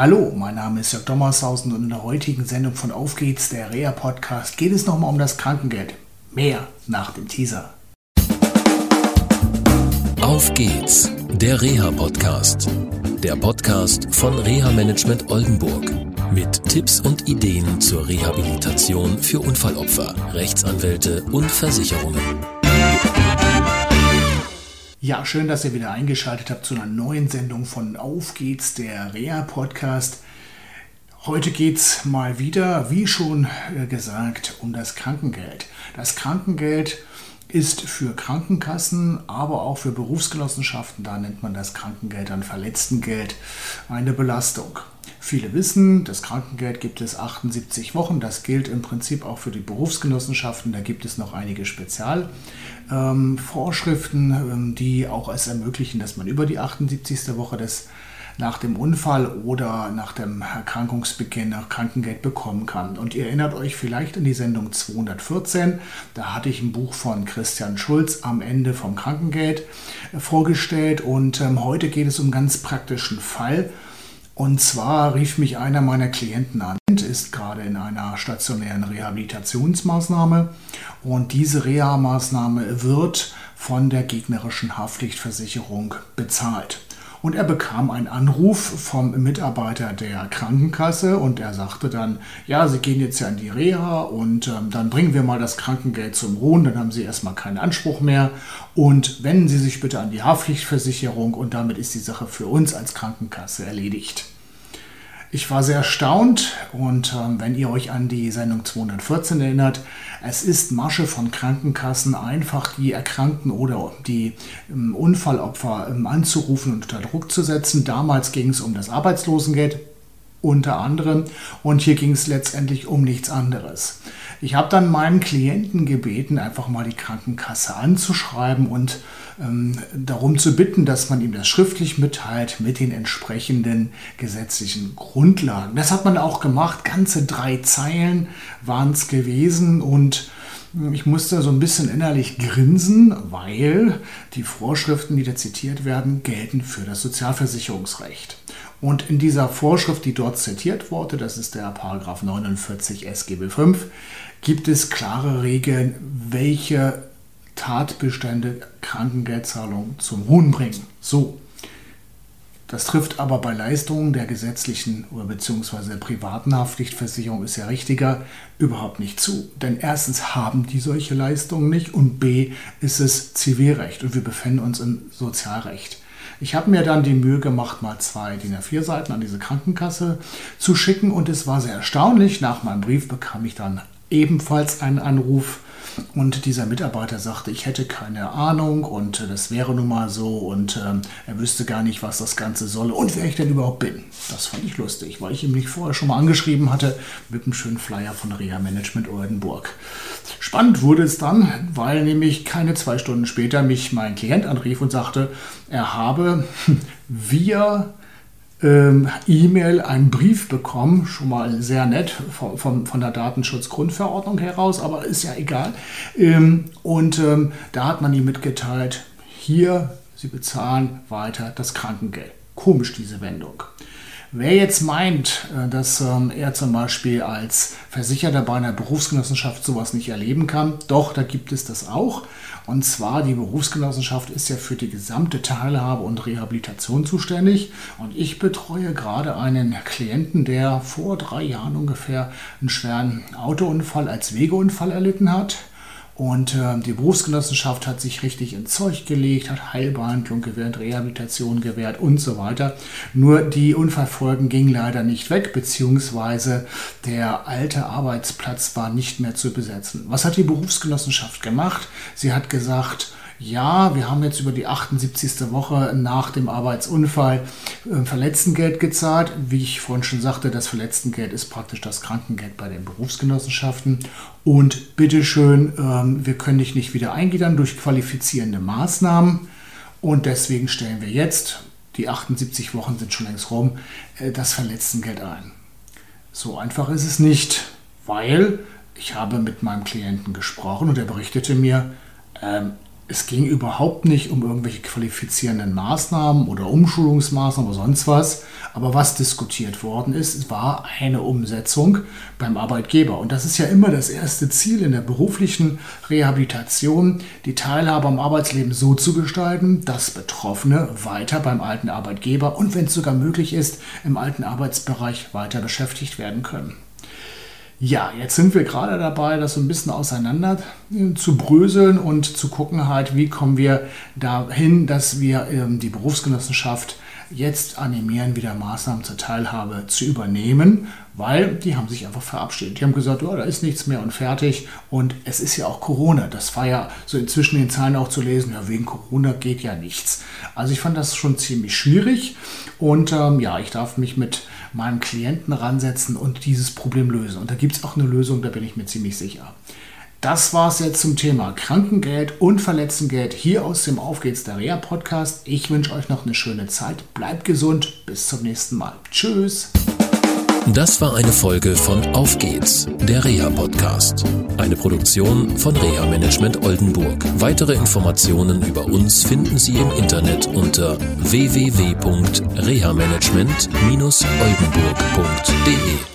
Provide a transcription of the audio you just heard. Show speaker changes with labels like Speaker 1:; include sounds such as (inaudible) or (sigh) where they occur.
Speaker 1: Hallo, mein Name ist Jörg Dommershausen und in der heutigen Sendung von Auf geht's, der Reha-Podcast, geht es nochmal um das Krankengeld. Mehr nach dem Teaser.
Speaker 2: Auf geht's, der Reha-Podcast. Der Podcast von Reha Management Oldenburg. Mit Tipps und Ideen zur Rehabilitation für Unfallopfer, Rechtsanwälte und Versicherungen.
Speaker 1: Ja, schön, dass ihr wieder eingeschaltet habt zu einer neuen Sendung von Auf geht's, der Rea-Podcast. Heute geht's mal wieder, wie schon äh, gesagt, um das Krankengeld. Das Krankengeld ist für Krankenkassen, aber auch für Berufsgenossenschaften, da nennt man das Krankengeld dann Verletztengeld, eine Belastung. Viele wissen, das Krankengeld gibt es 78 Wochen. Das gilt im Prinzip auch für die Berufsgenossenschaften. Da gibt es noch einige Spezialvorschriften, ähm, die auch es ermöglichen, dass man über die 78. Woche des nach dem Unfall oder nach dem Erkrankungsbeginn nach Krankengeld bekommen kann. Und ihr erinnert euch vielleicht an die Sendung 214. Da hatte ich ein Buch von Christian Schulz am Ende vom Krankengeld vorgestellt. Und ähm, heute geht es um einen ganz praktischen Fall. Und zwar rief mich einer meiner Klienten an, ist gerade in einer stationären Rehabilitationsmaßnahme und diese Reha-Maßnahme wird von der gegnerischen Haftpflichtversicherung bezahlt. Und er bekam einen Anruf vom Mitarbeiter der Krankenkasse und er sagte dann, ja, Sie gehen jetzt ja in die Reha und ähm, dann bringen wir mal das Krankengeld zum Ruhen, dann haben Sie erstmal keinen Anspruch mehr und wenden Sie sich bitte an die Haftpflichtversicherung und damit ist die Sache für uns als Krankenkasse erledigt. Ich war sehr erstaunt und ähm, wenn ihr euch an die Sendung 214 erinnert, es ist Masche von Krankenkassen, einfach die Erkrankten oder die ähm, Unfallopfer ähm, anzurufen und unter Druck zu setzen. Damals ging es um das Arbeitslosengeld unter anderem und hier ging es letztendlich um nichts anderes. Ich habe dann meinen Klienten gebeten, einfach mal die Krankenkasse anzuschreiben und darum zu bitten, dass man ihm das schriftlich mitteilt mit den entsprechenden gesetzlichen Grundlagen. Das hat man auch gemacht. Ganze drei Zeilen waren es gewesen und hm, ich musste so ein bisschen innerlich grinsen, weil die Vorschriften, die da zitiert werden, gelten für das Sozialversicherungsrecht. Und in dieser Vorschrift, die dort zitiert wurde, das ist der Paragraph 49 SGB 5, gibt es klare Regeln, welche Tatbestände Krankengeldzahlung zum Ruhen bringen. So. Das trifft aber bei Leistungen der gesetzlichen oder beziehungsweise der privaten Haftpflichtversicherung ist ja richtiger überhaupt nicht zu. Denn erstens haben die solche Leistungen nicht und b ist es Zivilrecht und wir befinden uns im Sozialrecht. Ich habe mir dann die Mühe gemacht, mal zwei DIN A4 Seiten an diese Krankenkasse zu schicken und es war sehr erstaunlich. Nach meinem Brief bekam ich dann ebenfalls einen Anruf und dieser Mitarbeiter sagte, ich hätte keine Ahnung und das wäre nun mal so und ähm, er wüsste gar nicht, was das Ganze solle und wer ich denn überhaupt bin. Das fand ich lustig, weil ich ihm nicht vorher schon mal angeschrieben hatte mit einem schönen Flyer von Reha Management Oldenburg. Spannend wurde es dann, weil nämlich keine zwei Stunden später mich mein Klient anrief und sagte, er habe (laughs) via ähm, E-Mail einen Brief bekommen, schon mal sehr nett von, von, von, der Datenschutzgrundverordnung heraus, aber ist ja egal. Ähm, und ähm, da hat man ihm mitgeteilt, hier, Sie bezahlen weiter das Krankengeld. Komisch diese Wendung. Wer jetzt meint, äh, dass ähm, er zum Beispiel als Versicherter bei einer Berufsgenossenschaft sowas nicht erleben kann, doch, da gibt es das auch. Und zwar, die Berufsgenossenschaft ist ja für die gesamte Teilhabe und Rehabilitation zuständig. Und ich betreue gerade einen Klienten, der vor drei Jahren ungefähr einen schweren Autounfall als Wegeunfall erlitten hat. Und äh, die Berufsgenossenschaft hat sich richtig ins Zeug gelegt, hat Heilbehandlung gewährt, Rehabilitation gewährt und so weiter. Nur die Unfallfolgen gingen leider nicht weg, beziehungsweise der alte Arbeitsplatz war nicht mehr zu besetzen. Was hat die Berufsgenossenschaft gemacht? Sie hat gesagt, ja, wir haben jetzt über die 78. Woche nach dem Arbeitsunfall äh, Verletztengeld gezahlt. Wie ich vorhin schon sagte, das Verletztengeld ist praktisch das Krankengeld bei den Berufsgenossenschaften. Und bitteschön, ähm, wir können dich nicht wieder eingliedern durch qualifizierende Maßnahmen. Und deswegen stellen wir jetzt, die 78 Wochen sind schon längst rum, äh, das Verletztengeld ein. So einfach ist es nicht, weil ich habe mit meinem Klienten gesprochen und er berichtete mir, ähm, es ging überhaupt nicht um irgendwelche qualifizierenden Maßnahmen oder Umschulungsmaßnahmen oder sonst was. Aber was diskutiert worden ist, war eine Umsetzung beim Arbeitgeber. Und das ist ja immer das erste Ziel in der beruflichen Rehabilitation, die Teilhabe am Arbeitsleben so zu gestalten, dass Betroffene weiter beim alten Arbeitgeber und wenn es sogar möglich ist, im alten Arbeitsbereich weiter beschäftigt werden können. Ja, jetzt sind wir gerade dabei, das so ein bisschen auseinander äh, zu bröseln und zu gucken halt, wie kommen wir dahin, dass wir ähm, die Berufsgenossenschaft jetzt animieren, wieder Maßnahmen zur Teilhabe zu übernehmen, weil die haben sich einfach verabschiedet. Die haben gesagt, oh, da ist nichts mehr und fertig. Und es ist ja auch Corona. Das war ja so inzwischen in den Zahlen auch zu lesen, ja, wegen Corona geht ja nichts. Also ich fand das schon ziemlich schwierig. Und ähm, ja, ich darf mich mit meinem Klienten ransetzen und dieses Problem lösen. Und da gibt es auch eine Lösung, da bin ich mir ziemlich sicher. Das war es jetzt zum Thema Krankengeld und Verletzengeld hier aus dem Auf geht's der Reha Podcast. Ich wünsche euch noch eine schöne Zeit. Bleibt gesund. Bis zum nächsten Mal. Tschüss.
Speaker 2: Das war eine Folge von Auf geht's, der Reha-Podcast. Eine Produktion von Reha Management Oldenburg. Weitere Informationen über uns finden Sie im Internet unter www.rehamanagement-oldenburg.de.